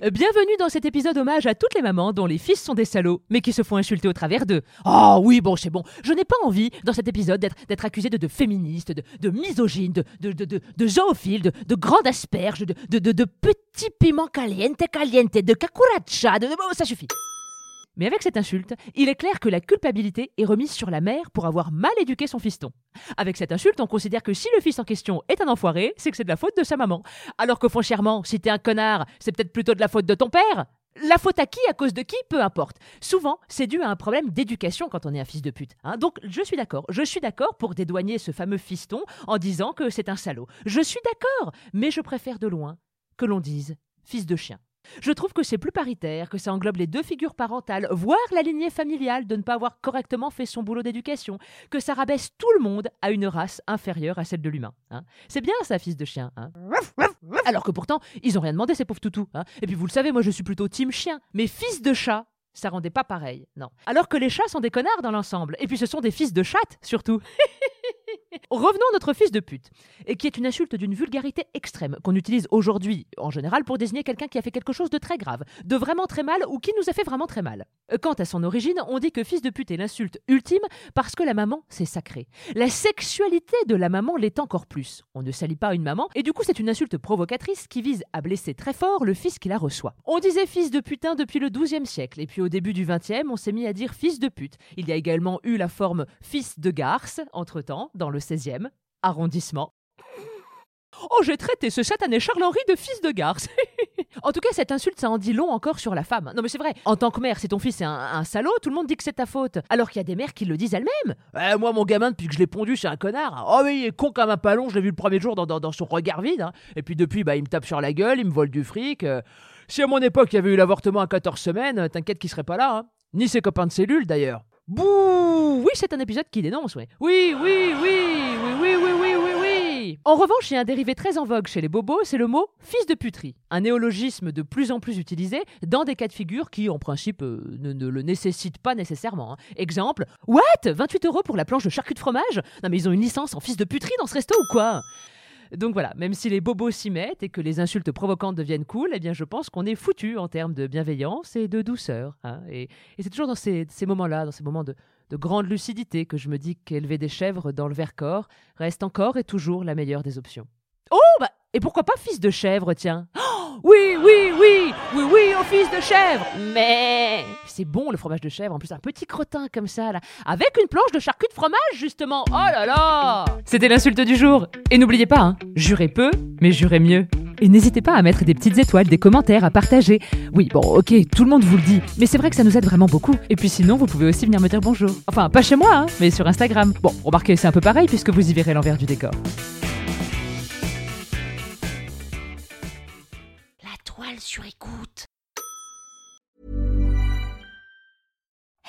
Bienvenue dans cet épisode hommage à toutes les mamans dont les fils sont des salauds, mais qui se font insulter au travers d'eux. Oh oui, bon, c'est bon. Je n'ai pas envie, dans cet épisode, d'être, accusé de, féministe, de, misogyne, de, de, de, zoophile, de, de grande asperge, de, de, de, de petit piment caliente caliente, de kakuracha, de... Bon, ça suffit. Mais avec cette insulte, il est clair que la culpabilité est remise sur la mère pour avoir mal éduqué son fiston. Avec cette insulte, on considère que si le fils en question est un enfoiré, c'est que c'est de la faute de sa maman. Alors que foncièrement, si t'es un connard, c'est peut-être plutôt de la faute de ton père. La faute à qui, à cause de qui, peu importe. Souvent, c'est dû à un problème d'éducation quand on est un fils de pute. hein. Donc, je suis d'accord. Je suis d'accord pour dédouaner ce fameux fiston en disant que c'est un salaud. Je suis d'accord, mais je préfère de loin que l'on dise fils de chien. Je trouve que c'est plus paritaire, que ça englobe les deux figures parentales, voire la lignée familiale de ne pas avoir correctement fait son boulot d'éducation, que ça rabaisse tout le monde à une race inférieure à celle de l'humain. hein. C'est bien ça, fils de chien. hein. Alors que pourtant, ils ont rien demandé, ces pauvres toutous. hein. Et puis vous le savez, moi je suis plutôt team chien. Mais fils de chat, ça rendait pas pareil, non. Alors que les chats sont des connards dans l'ensemble. Et puis ce sont des fils de chatte, surtout. Revenons à notre fils de pute, qui est une insulte d'une vulgarité extrême, qu'on utilise aujourd'hui, en général, pour désigner quelqu'un qui a fait quelque chose de très grave, de vraiment très mal, ou qui nous a fait vraiment très mal. Euh, Quant à son origine, on dit que fils de pute est l'insulte ultime parce que la maman, c'est sacré. La sexualité de la maman l'est encore plus. On ne salit pas une maman, et du coup, c'est une insulte provocatrice qui vise à blesser très fort le fils qui la reçoit. On disait fils de putain depuis le XIIe siècle, et puis au début du XXe, on s'est mis à dire fils de pute. Il y a également eu la forme fils de garce, entre-temps, dans le XVIe arrondissement. Oh, j'ai traité ce satané Charles-Henri de fils de garce. en tout cas, cette insulte, ça en dit long encore sur la femme. Non, mais c'est vrai. En tant que mère, si ton fils est un, salaud, tout le monde dit que c'est ta faute. Alors qu'il y a des mères qui le disent elles-mêmes. Eh, moi, mon gamin, depuis que je l'ai pondu, c'est un connard. Oh, mais il est con comme un palon. Je l'ai vu le premier jour dans, son regard vide. hein. Et puis depuis, bah, il me tape sur la gueule, il me vole du fric. euh. Si à mon époque, il y avait eu l'avortement à 14 semaines, t'inquiète qu'il serait pas là. hein. Ni ses copains de cellule, d'ailleurs. Bouh Oui, c'est un épisode qui dénonce, ouais. Oui, oui, oui, oui, oui, oui, oui, oui. En revanche, il y a un dérivé très en vogue chez les bobos, c'est le mot fils de puterie. Un néologisme de plus en plus utilisé dans des cas de figure qui, en principe, euh, ne, le nécessitent pas nécessairement. hein. Exemple, what 28 euros pour la planche de charcut de fromage Non mais ils ont une licence en fils de puterie dans ce resto ou quoi? Donc voilà, même si les bobos s'y mettent et que les insultes provocantes deviennent cool, eh bien je pense qu'on est foutu en termes de bienveillance et de douceur. hein. Et, c'est toujours dans ces moments-là, dans ces moments de, de grande lucidité, que je me dis qu'élever des chèvres dans le Vercors reste encore et toujours la meilleure des options. Oh bah et pourquoi pas fils de chèvre, tiens? Oui, oui, oui, oui, oui, au fils de chèvre Mais c'est bon le fromage de chèvre, en plus un petit crottin comme ça, là, avec une planche de charcut de fromage, justement Oh là là C'était l'insulte du jour Et n'oubliez pas, hein, jurez peu, mais jurez mieux et n'hésitez pas à mettre des petites étoiles, des commentaires, à partager. Oui, bon, ok, tout le monde vous le dit, mais c'est vrai que ça nous aide vraiment beaucoup. Et puis sinon, vous pouvez aussi venir me dire bonjour. Enfin, pas chez moi, hein, mais sur Instagram. Bon, remarquez, c'est un peu pareil puisque vous y verrez l'envers du décor.